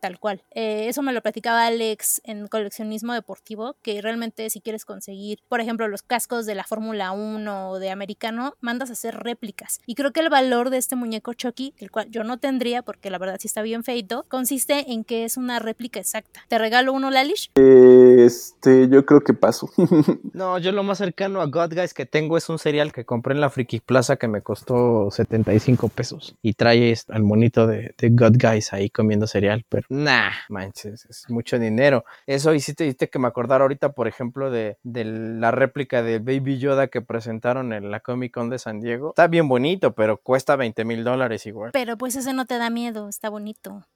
tal cual. Eh, eso me lo platicaba Alex en coleccionismo deportivo, que realmente si quieres conseguir, por ejemplo, los cascos de la Fórmula 1 o de americano, mandas a hacer réplicas. Y creo que el valor de este muñeco Chucky, el cual yo no tendría porque la verdad sí está bien feito, consiste en que es una réplica exacta. ¿Te regalo uno, Lalish? Este, yo creo que paso. *laughs* no, yo lo más cercano a God Guys que tengo es un cereal que compré en la Friki Plaza que me costó 75 pesos. Y trae al monito de, de God Guys ahí comiendo cereal, pero nah, manches, es mucho dinero. Eso hiciste, hiciste que me acordara ahorita, por ejemplo, de, de la réplica de Baby Yoda que presentaron en la Comic Con de San Diego. Está bien bonito, pero cuesta 20 mil dólares igual. Pero pues ese no te da miedo, está bonito.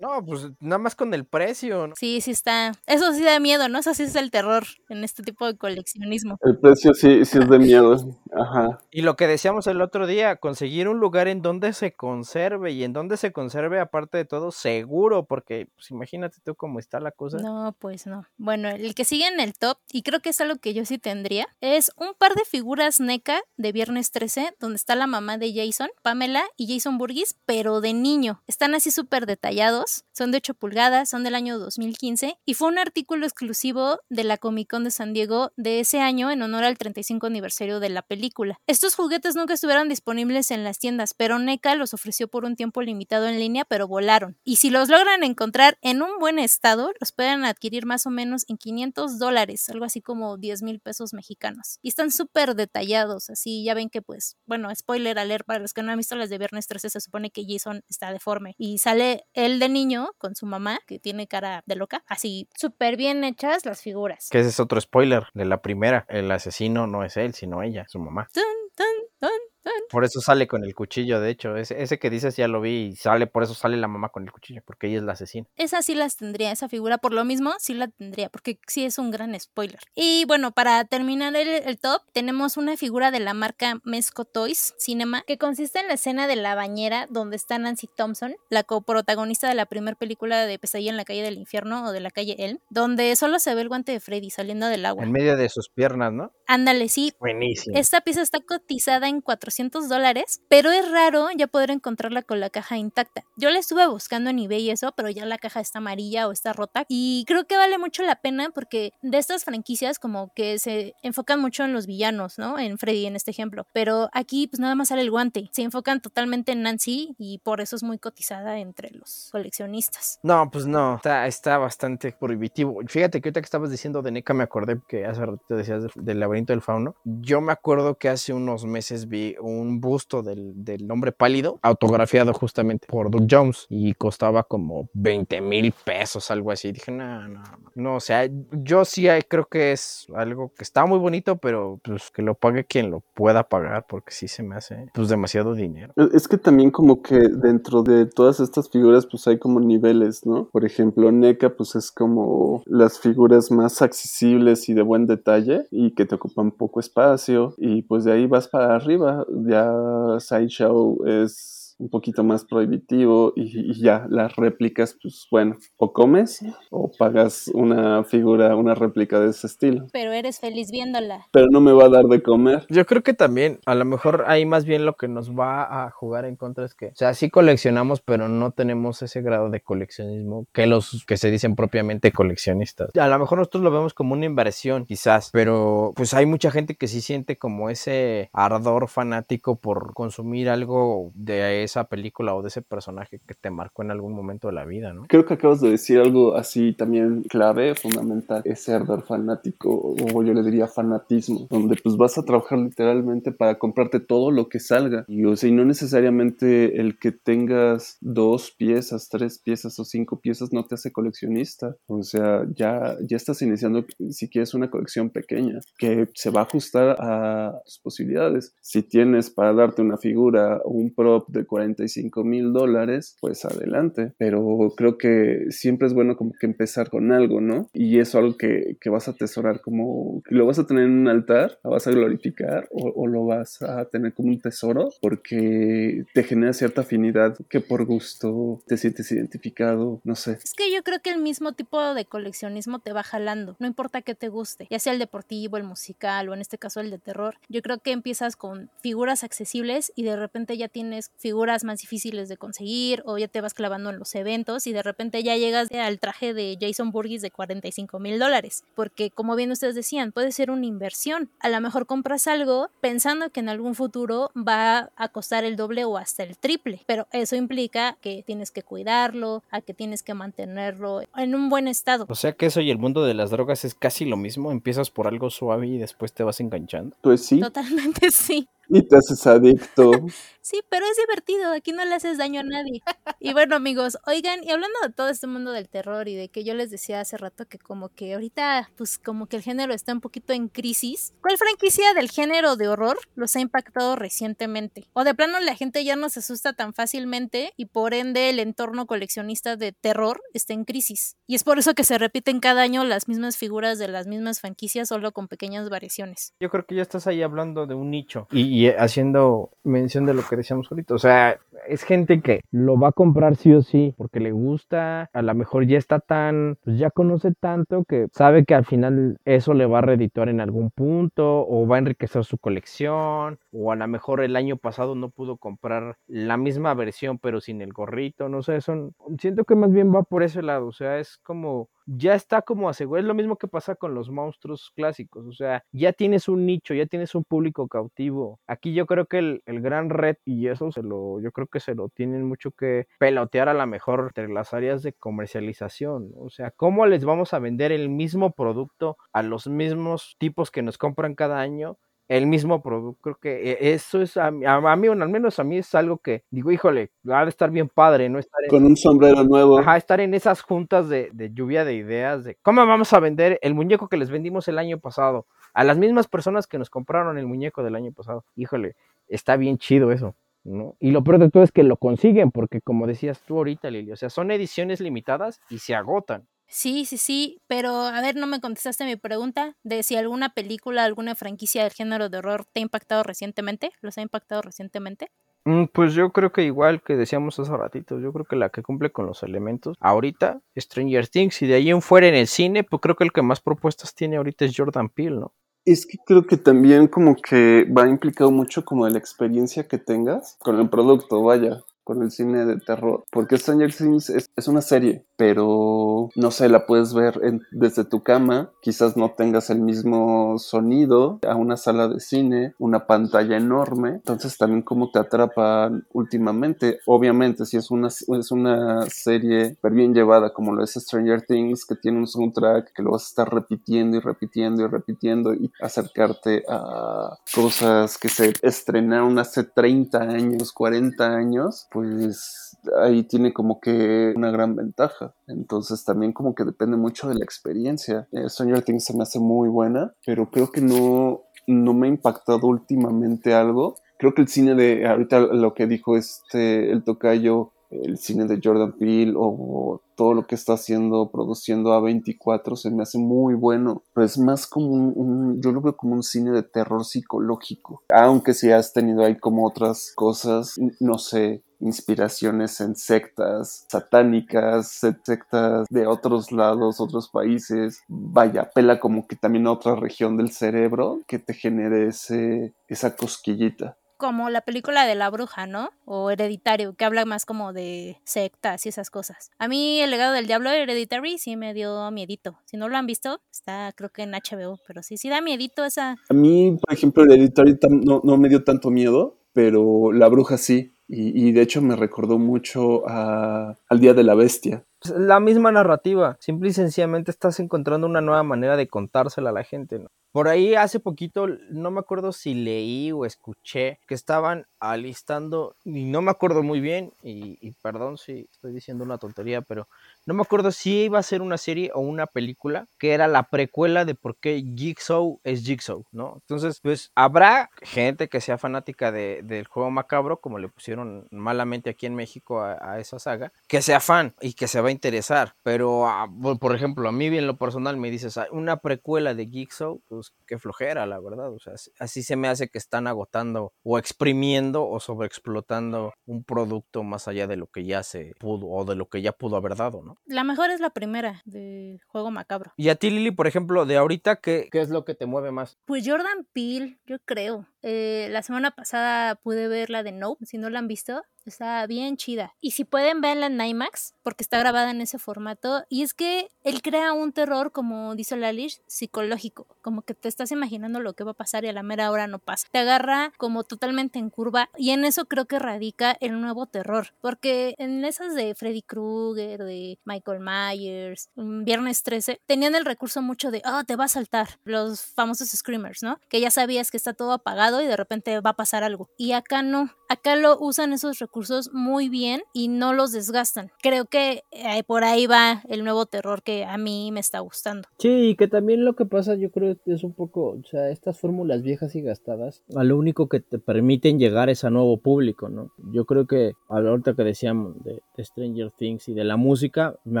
No, pues nada más con el precio. ¿no? Sí, sí está. Eso sí da miedo, ¿no? Eso sí es el terror en este tipo de coleccionismo. El precio sí, sí es de miedo. Ajá. Y lo que decíamos el otro día, conseguir un lugar en donde se conserve y en donde se conserve, aparte de todo, seguro, porque pues, imagínate tú cómo está la cosa. No, pues no. Bueno, el que sigue en el top, y creo que es algo que yo sí tendría, es un par de figuras NECA de Viernes 13, donde está la mamá de Jason, Pamela y Jason Burgess, pero de niño. Están así súper detallados, son de 8 pulgadas, son del año 2015, y fue un artículo exclusivo de la Comic Con de San Diego de ese año en honor al 35 aniversario de la película. Estos juguetes nunca estuvieron disponibles en las tiendas, pero NECA los ofreció por un tiempo limitado en línea, pero volaron. Y si los logran encontrar en un buen estado, los pueden adquirir más o menos en 500 dólares, algo así como 10 mil pesos mexicanos. Y están súper detallados, así ya ven que pues, bueno, spoiler alert para los que no han visto las de Viernes 13, se supone que Jason está deforme y sale él de niño con su mamá, que tiene cara de loca, así súper bien hechas las figuras. Que ese es otro spoiler de la primera, el asesino no es él, sino ella, su mamá. Dun, dun, dun. Por eso sale con el cuchillo, de hecho. Ese, ese, que dices ya lo vi y sale, por eso sale la mamá con el cuchillo, porque ella es la asesina. Esa sí las tendría, esa figura, por lo mismo, sí la tendría, porque sí es un gran spoiler. Y bueno, para terminar el, el top, tenemos una figura de la marca Mesco Toys Cinema, que consiste en la escena de la bañera donde está Nancy Thompson, la coprotagonista de la primera película de Pesadilla en la calle del infierno o de la calle Elm, donde solo se ve el guante de Freddy saliendo del agua. En medio de sus piernas, ¿no? Ándale, sí. Buenísimo. Esta pieza está cotizada en 400 dólares, pero es raro ya poder encontrarla con la caja intacta. Yo la estuve buscando en eBay y eso, pero ya la caja está amarilla o está rota y creo que vale mucho la pena porque de estas franquicias como que se enfocan mucho en los villanos, ¿no? En Freddy en este ejemplo, pero aquí pues nada más sale el guante. Se enfocan totalmente en Nancy y por eso es muy cotizada entre los coleccionistas. No, pues no, está, está bastante prohibitivo. Fíjate que ahorita que estabas diciendo de NECA me acordé que hace rato decías de, de la del fauno. Yo me acuerdo que hace unos meses vi un busto del, del hombre pálido autografiado justamente por Doug Jones y costaba como 20 mil pesos, algo así. Dije, no, no, no, o sea, yo sí creo que es algo que está muy bonito, pero pues que lo pague quien lo pueda pagar, porque sí se me hace pues demasiado dinero. Es que también como que dentro de todas estas figuras pues hay como niveles, ¿no? Por ejemplo, NECA pues es como las figuras más accesibles y de buen detalle y que te ocupan poco espacio y pues de ahí vas para arriba. Ya Sideshow es un poquito más prohibitivo y, ya las réplicas, pues bueno, o comes o pagas una figura, una réplica de ese estilo. Pero eres feliz viéndola. Pero no me va a dar de comer. Yo creo que también, a lo mejor ahí más bien lo que nos va a jugar en contra es que, o sea, sí coleccionamos, pero no tenemos ese grado de coleccionismo que los que se dicen propiamente coleccionistas. A lo mejor nosotros lo vemos como una inversión, quizás, pero pues hay mucha gente que sí siente como ese ardor fanático por consumir algo de esa película o de ese personaje que te marcó en algún momento de la vida, ¿no? Creo que acabas de decir algo así también clave, fundamental, ese ardor fanático, o yo le diría fanatismo, donde pues vas a trabajar literalmente para comprarte todo lo que salga. Y o sea, y no necesariamente el que tengas dos piezas, tres piezas o cinco piezas no te hace coleccionista. O sea, ya, ya estás iniciando si quieres una colección pequeña que se va a ajustar a tus posibilidades. Si tienes para darte una figura o un prop de 45 mil dólares, pues adelante. Pero creo que siempre es bueno como que empezar con algo, ¿no? Y eso algo que, que vas a atesorar como, lo vas a tener en un altar, lo vas a glorificar o, o, lo vas a tener como un tesoro porque te genera cierta afinidad que por gusto te sientes identificado, no sé. Es que yo creo que el mismo tipo de coleccionismo te va jalando, no importa que te guste, ya sea el deportivo, el musical o en este caso el de terror. Yo creo que empiezas con figuras accesibles y de repente ya tienes figuras más difíciles de conseguir o ya te vas clavando en los eventos y de repente ya llegas al traje de Jason Burgess de 45 mil dólares. Porque como bien ustedes decían, puede ser una inversión. A lo mejor compras algo pensando que en algún futuro va a costar el doble o hasta el triple. Pero eso implica que tienes que cuidarlo, a que tienes que mantenerlo en un buen estado. O sea que eso y el mundo de las drogas es casi lo mismo. Empiezas por algo suave y después te vas enganchando. Pues sí. Totalmente *laughs* sí. Y te haces adicto. *laughs* sí, pero es divertido, aquí no le haces daño a nadie. Y bueno, amigos, oigan, y hablando de todo este mundo del terror y de que yo les decía hace rato que como que ahorita, pues como que el género está un poquito en crisis, ¿cuál franquicia del género de horror los ha impactado recientemente? O de plano la gente ya no se asusta tan fácilmente y por ende el entorno coleccionista de terror está en crisis. Y es por eso que se repiten cada año las mismas figuras de las mismas franquicias, solo con pequeñas variaciones. Yo creo que ya estás ahí hablando de un nicho. Y y haciendo mención de lo que decíamos ahorita, o sea, es gente que lo va a comprar sí o sí porque le gusta, a lo mejor ya está tan, pues ya conoce tanto que sabe que al final eso le va a reeditar en algún punto o va a enriquecer su colección o a lo mejor el año pasado no pudo comprar la misma versión pero sin el gorrito, no sé, son, siento que más bien va por ese lado, o sea, es como ya está como asegurado. Es lo mismo que pasa con los monstruos clásicos. O sea, ya tienes un nicho, ya tienes un público cautivo. Aquí yo creo que el, el gran red, y eso se lo, yo creo que se lo tienen mucho que pelotear a la mejor entre las áreas de comercialización. O sea, ¿cómo les vamos a vender el mismo producto a los mismos tipos que nos compran cada año? El mismo producto. Creo que e, eso es, a, mí, al menos a mí es algo que digo, híjole, va a estar bien padre, ¿no? Estar Con un sombrero nuevo. Ajá, estar en esas juntas de, de, lluvia de ideas, de cómo vamos a vender el muñeco que les vendimos el año pasado a las mismas personas que nos compraron el muñeco del año pasado. Híjole, está bien chido eso. ¿no? Y lo peor de todo es que lo consiguen, porque como decías tú ahorita, Lili, o sea, son ediciones limitadas y se agotan. Sí, sí, sí, pero a ver, no me contestaste mi pregunta de si alguna película, alguna franquicia del género de horror te ha impactado recientemente, los ha impactado recientemente. Mm, pues yo creo que igual que decíamos hace ratito, yo creo que la que cumple con los elementos ahorita, Stranger Things, y de ahí en fuera en el cine, pues creo que el que más propuestas tiene ahorita es Jordan Peele, ¿no? Es que creo que también como que va implicado mucho como de la experiencia que tengas con el producto, vaya con el cine de terror. Porque Stranger Things es, es, una serie. Pero no sé, la puedes ver desde tu cama, quizás no tengas el mismo sonido a una sala de cine, una pantalla enorme, entonces también cómo te atrapan últimamente, obviamente si es una, es una serie súper bien llevada como lo es Stranger Things, que tiene un soundtrack que lo vas a estar repitiendo y repitiendo y repitiendo y acercarte a cosas que se estrenaron hace 30 años, 40 años, pues ahí tiene como que una gran ventaja. Entonces también como que depende mucho de la experiencia. Eh, Stranger Things se me hace muy buena, pero creo que no, no me ha impactado últimamente algo. Creo que el cine de, ahorita lo que dijo este, el tocayo, el cine de Jordan Peele o todo lo que está haciendo, produciendo A24, se me hace muy bueno. Pero es más como un, yo lo veo como un cine de terror psicológico. Aunque si has tenido ahí como otras cosas, no sé, inspiraciones en sectas satánicas, sectas de otros lados, otros países. Vaya, pela como que también a otra región del cerebro que te genere ese, esa cosquillita como la película de la bruja, ¿no? O Hereditario, que habla más como de sectas y esas cosas. A mí el legado del diablo Hereditary sí me dio miedito. Si no lo han visto, está creo que en HBO, pero sí, sí da miedito esa. A mí, por ejemplo, Hereditary no, no me dio tanto miedo, pero la bruja sí. Y, de hecho me recordó mucho al Día de la Bestia. Pues, la misma narrativa, simple y sencillamente estás encontrando una nueva manera de contársela a la gente. Por ahí hace poquito, no me acuerdo si leí o escuché que estaban alistando, y no me acuerdo muy bien, y, perdón si estoy diciendo una tontería, pero no me acuerdo si iba a ser una serie o una película que era la precuela de por qué Jigsaw es Jigsaw, ¿no? Entonces, pues habrá gente que sea fanática del juego macabro, como le pusieron malamente aquí en México a, esa saga, que sea fan y que se va a interesar, pero ah, por ejemplo, a mí bien lo personal me dices, una precuela de Jigsaw, pues, qué flojera, la verdad. O sea, así se me hace que están agotando o exprimiendo o sobreexplotando un producto más allá de lo que ya se pudo o de lo que ya pudo haber dado, ¿no? La mejor es la primera de Juego Macabro. Y a ti, Lili, por ejemplo, de ahorita, ¿qué, qué es lo que te mueve más? Pues Jordan Peele, yo creo. Eh, la semana pasada pude ver la de Nope, si no la han visto. Está bien chida. Y si pueden verla en IMAX, porque está grabada en ese formato. Y es que él crea un terror, como dice Lalish, psicológico. Como que te estás imaginando lo que va a pasar y a la mera hora no pasa. Te agarra como totalmente en curva. Y en eso creo que radica el nuevo terror. Porque en esas de Freddy Krueger, de Michael Myers, Viernes 13, tenían el recurso mucho de, ah, te va a saltar. Los famosos screamers, ¿no? Que ya sabías que está todo apagado y de repente va a pasar algo. Y acá no. Acá lo usan esos recursos muy bien y no los desgastan. Creo que eh, por ahí va el nuevo terror que a mí me está gustando. Sí, y que también lo que pasa yo creo es un poco, o sea, estas fórmulas viejas y gastadas, a lo único que te permiten llegar es a nuevo público, ¿no? Yo creo que ahorita que decíamos de, Stranger Things y de la música, me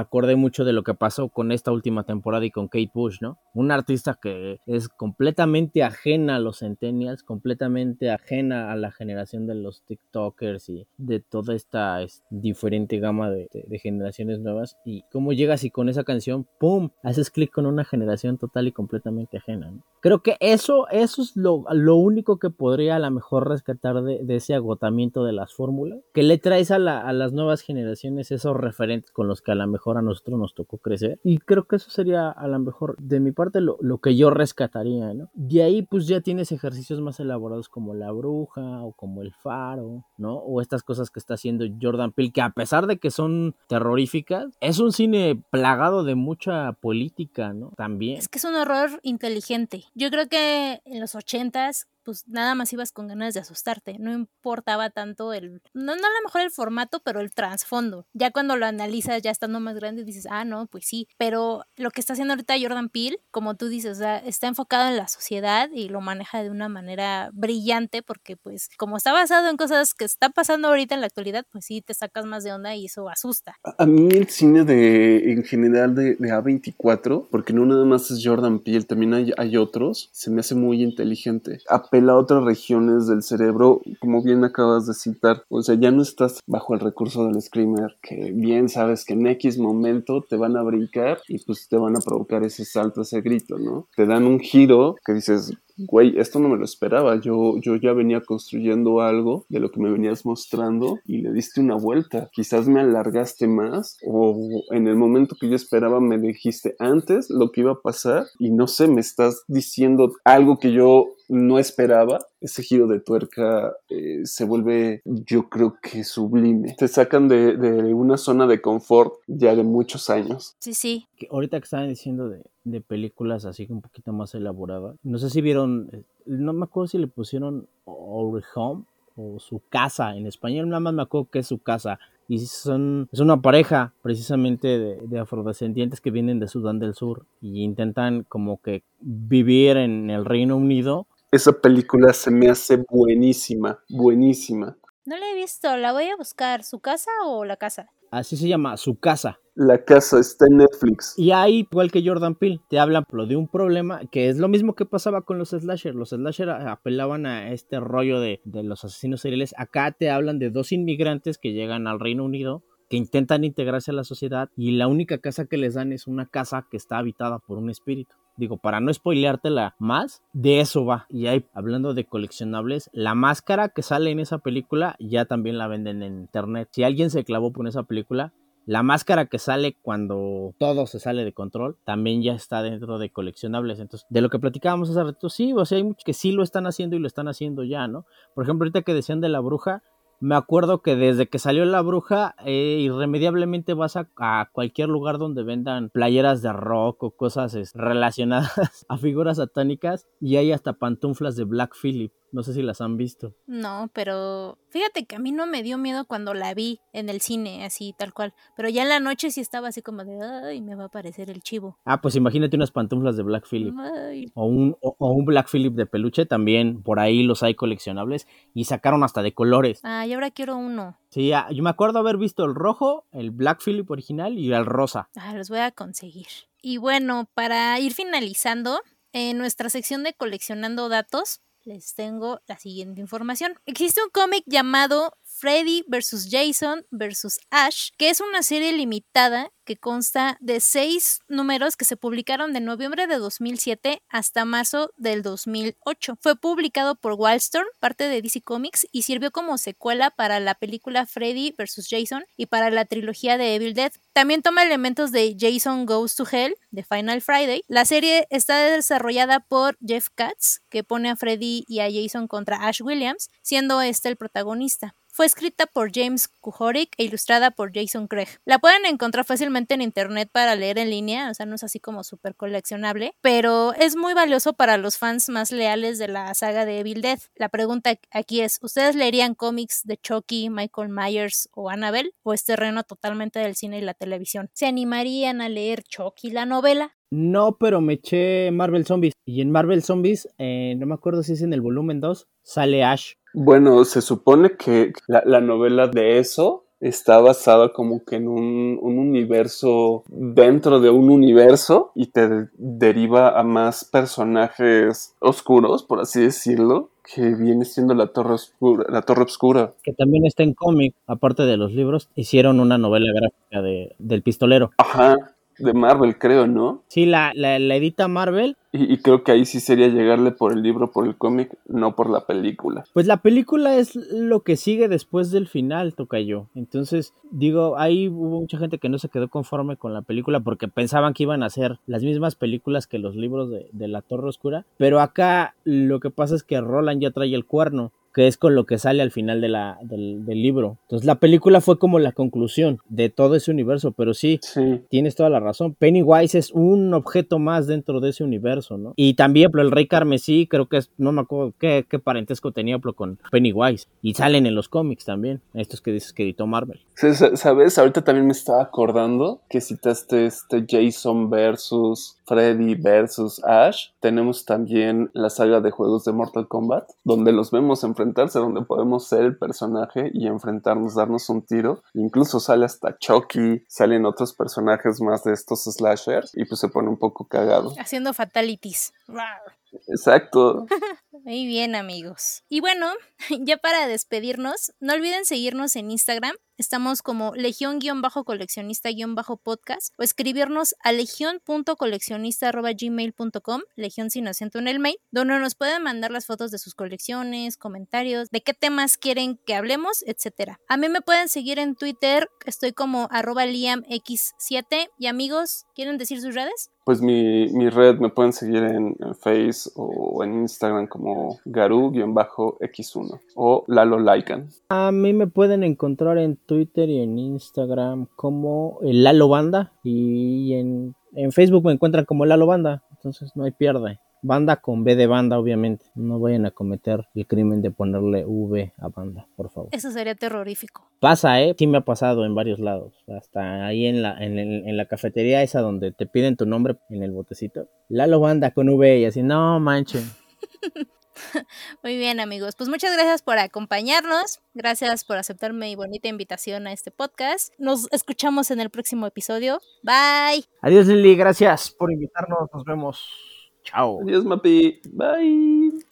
acordé mucho de lo que pasó con esta última temporada y con Kate Bush, ¿no? Un artista que es completamente ajena a los centennials, ajena a la generación de los TikTokers y de toda esta diferente gama de, generaciones nuevas y cómo llegas y con esa canción, ¡pum!, haces clic con una generación total y completamente ajena. Creo que eso, eso es lo, lo, único que podría a lo mejor rescatar de, ese agotamiento de las fórmulas, que le traes a, a, las nuevas generaciones esos referentes con los que a lo mejor a nosotros nos tocó crecer y creo que eso sería a lo mejor de mi parte lo, lo que yo rescataría, ¿no? De ahí pues ya tienes ejercicios más elaborados como La Bruja o como El Faro, ¿no? O estas cosas que está haciendo Jordan Peele, que a pesar de que son terroríficas, es un cine plagado de mucha política, ¿no? También. Es que es un horror inteligente. Yo creo que en los ochentas pues nada más ibas con ganas de asustarte, no importaba tanto el, no, no a lo mejor el formato, pero el trasfondo. Ya cuando lo analizas ya estando más grande dices, ah, no, pues sí, pero lo que está haciendo ahorita Jordan Peele, como tú dices, o sea, está enfocado en la sociedad y lo maneja de una manera brillante porque pues como está basado en cosas que están pasando ahorita en la actualidad, pues sí, te sacas más de onda y eso asusta. A, mí el cine de, en general de, de, A24, porque no nada más es Jordan Peele, también hay, hay otros, se me hace muy inteligente apela a otras regiones del cerebro, como bien acabas de citar. O sea, ya no estás bajo el recurso del screamer, que bien sabes que en X momento te van a brincar y pues te van a provocar ese salto, ese grito, ¿no? Te dan un giro que dices, güey, esto no me lo esperaba, yo, yo ya venía construyendo algo de lo que me venías mostrando y le diste una vuelta. Quizás me alargaste más o en el momento que yo esperaba me dijiste antes lo que iba a pasar y no sé, me estás diciendo algo que yo no esperaba, ese giro de tuerca eh, se vuelve, yo creo que sublime. Te sacan de, de, una zona de confort ya de muchos años. Sí, sí. Que ahorita que estaban diciendo de, de películas así un poquito más elaboradas, no sé si vieron, eh, no me acuerdo si le pusieron Our Home o su casa en español, nada más me acuerdo que es su casa y son es una pareja precisamente de, de, afrodescendientes que vienen de Sudán del Sur y intentan como que vivir en el Reino Unido esa película se me hace buenísima, buenísima. No la he visto, la voy a buscar. ¿Su casa o la casa? Así se llama, su casa. La casa está en Netflix. Y ahí, igual que Jordan Peele, te hablan de un problema que es lo mismo que pasaba con los slasher. Los slasher apelaban a este rollo de, de los asesinos seriales. Acá te hablan de dos inmigrantes que llegan al Reino Unido que intentan integrarse a la sociedad y la única casa que les dan es una casa que está habitada por un espíritu digo, para no spoileártela más, de eso va. Y ahí, hablando de coleccionables, la máscara que sale en esa película ya también la venden en internet. Si alguien se clavó por esa película, la máscara que sale cuando todo se sale de control también ya está dentro de coleccionables. Entonces, de lo que platicábamos hace rato, sí, o sea, hay muchos que sí lo están haciendo y lo están haciendo ya, ¿no? Por ejemplo, ahorita que decían de la bruja, me acuerdo que desde que salió la bruja, eh, irremediablemente vas a, cualquier lugar donde vendan playeras de rock o cosas relacionadas *laughs* a figuras satánicas y hay hasta pantuflas de Black Phillip. No sé si las han visto. No, pero fíjate que a mí no me dio miedo cuando la vi en el cine, así tal cual. Pero ya en la noche sí estaba así como de, ay, me va a aparecer el chivo. Ah, pues imagínate unas pantuflas de Black Phillip. Ay. O un, o, o, un Black Phillip de peluche también, por ahí los hay coleccionables y sacaron hasta de colores. Ah, y ahora quiero uno. Sí, yo me acuerdo haber visto el rojo, el Black Phillip original y el rosa. Ah, los voy a conseguir. Y bueno, para ir finalizando, en nuestra sección de coleccionando datos, les tengo la siguiente información. Existe un cómic llamado Freddy vs. Jason vs. Ash, que es una serie limitada que consta de seis números que se publicaron de noviembre de 2007 hasta marzo del 2008. Fue publicado por Wildstorm, parte de DC Comics, y sirvió como secuela para la película Freddy vs. Jason y para la trilogía de Evil Dead. También toma elementos de Jason Goes to Hell, de Final Friday. La serie está desarrollada por Jeff Katz, que pone a Freddy y a Jason contra Ash Williams, siendo este el protagonista. Fue escrita por James Kuhorik e ilustrada por Jason Craig. La pueden encontrar fácilmente en internet para leer en línea, o sea, no es así como súper coleccionable, pero es muy valioso para los fans más leales de la saga de Evil Dead. La pregunta aquí es, ¿ustedes leerían cómics de Chucky, Michael Myers o Annabelle? ¿O es terreno totalmente del cine y la televisión? ¿Se animarían a leer Chucky, la novela? No, pero me eché Marvel Zombies. Y en Marvel Zombies, eh, no me acuerdo si es en el volumen 2, sale Ash. Bueno, se supone que la, la novela de eso está basada como que en un, un, universo dentro de un universo y te deriva a más personajes oscuros, por así decirlo, que viene siendo la Torre Oscura, la Torre Oscura. Que también está en cómic, aparte de los libros, hicieron una novela gráfica de, del pistolero. Ajá, de Marvel, creo, ¿no? Sí, la, la, la edita Marvel. Y, y, creo que ahí sí sería llegarle por el libro, por el cómic, no por la película. Pues la película es lo que sigue después del final, toca yo. Entonces, digo, ahí hubo mucha gente que no se quedó conforme con la película porque pensaban que iban a ser las mismas películas que los libros de, de La Torre Oscura. Pero acá lo que pasa es que Roland ya trae el cuerno que es con lo que sale al final de la, del, del, libro. Entonces la película fue como la conclusión de todo ese universo, pero sí, sí, tienes toda la razón. Pennywise es un objeto más dentro de ese universo, ¿no? Y también el rey carmesí, creo que es, no me acuerdo qué, qué parentesco tenía con Pennywise. Y salen en los cómics también, estos que dices que editó Marvel. ¿Sabes? Ahorita también me estaba acordando que citaste este Jason versus Freddy versus Ash. Tenemos también la saga de juegos de Mortal Kombat, donde los vemos enfrentarse, donde podemos ser el personaje y enfrentarnos, darnos un tiro. Incluso sale hasta Chucky, salen otros personajes más de estos slashers y pues se pone un poco cagado. Haciendo fatalities. Exacto. *laughs* Muy bien, amigos. Y bueno, *laughs* ya para despedirnos, no olviden seguirnos en Instagram. Estamos como legión-coleccionista-podcast o escribirnos a legión.coleccionista.gmail.com, legión sin acento en el mail, donde nos pueden mandar las fotos de sus colecciones, comentarios, de qué temas quieren que hablemos, etcétera. A mí me pueden seguir en Twitter, estoy como arroba liamx7. Y amigos, ¿quieren decir sus redes? Pues mi, mi red me pueden seguir en, en Face o en Instagram como garu-x1 o Lalo Laikan. A mí me pueden encontrar en Twitter y en Instagram como el Lalo Banda y en, en Facebook me encuentran como Lalo Banda, entonces no hay pierde. Banda con B de banda, obviamente. No vayan a cometer el crimen de ponerle V a banda, por favor. Eso sería terrorífico. Pasa, ¿eh? Sí me ha pasado en varios lados. Hasta ahí en la, en, el- en la cafetería esa donde te piden tu nombre en el botecito. Lalo Banda con V y así, no manchen. *laughs* *laughs* Muy bien, amigos. Pues muchas gracias por acompañarnos. Gracias por aceptar mi bonita invitación a este podcast. Nos escuchamos en el próximo episodio. Bye. Adiós Lili, gracias por invitarnos. Nos vemos. Chao. Adiós, Mapi. Bye.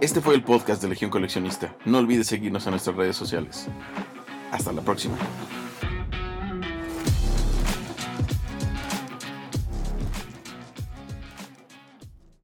Este fue el podcast de Legión Coleccionista. No olvides seguirnos en nuestras redes sociales. Hasta la próxima.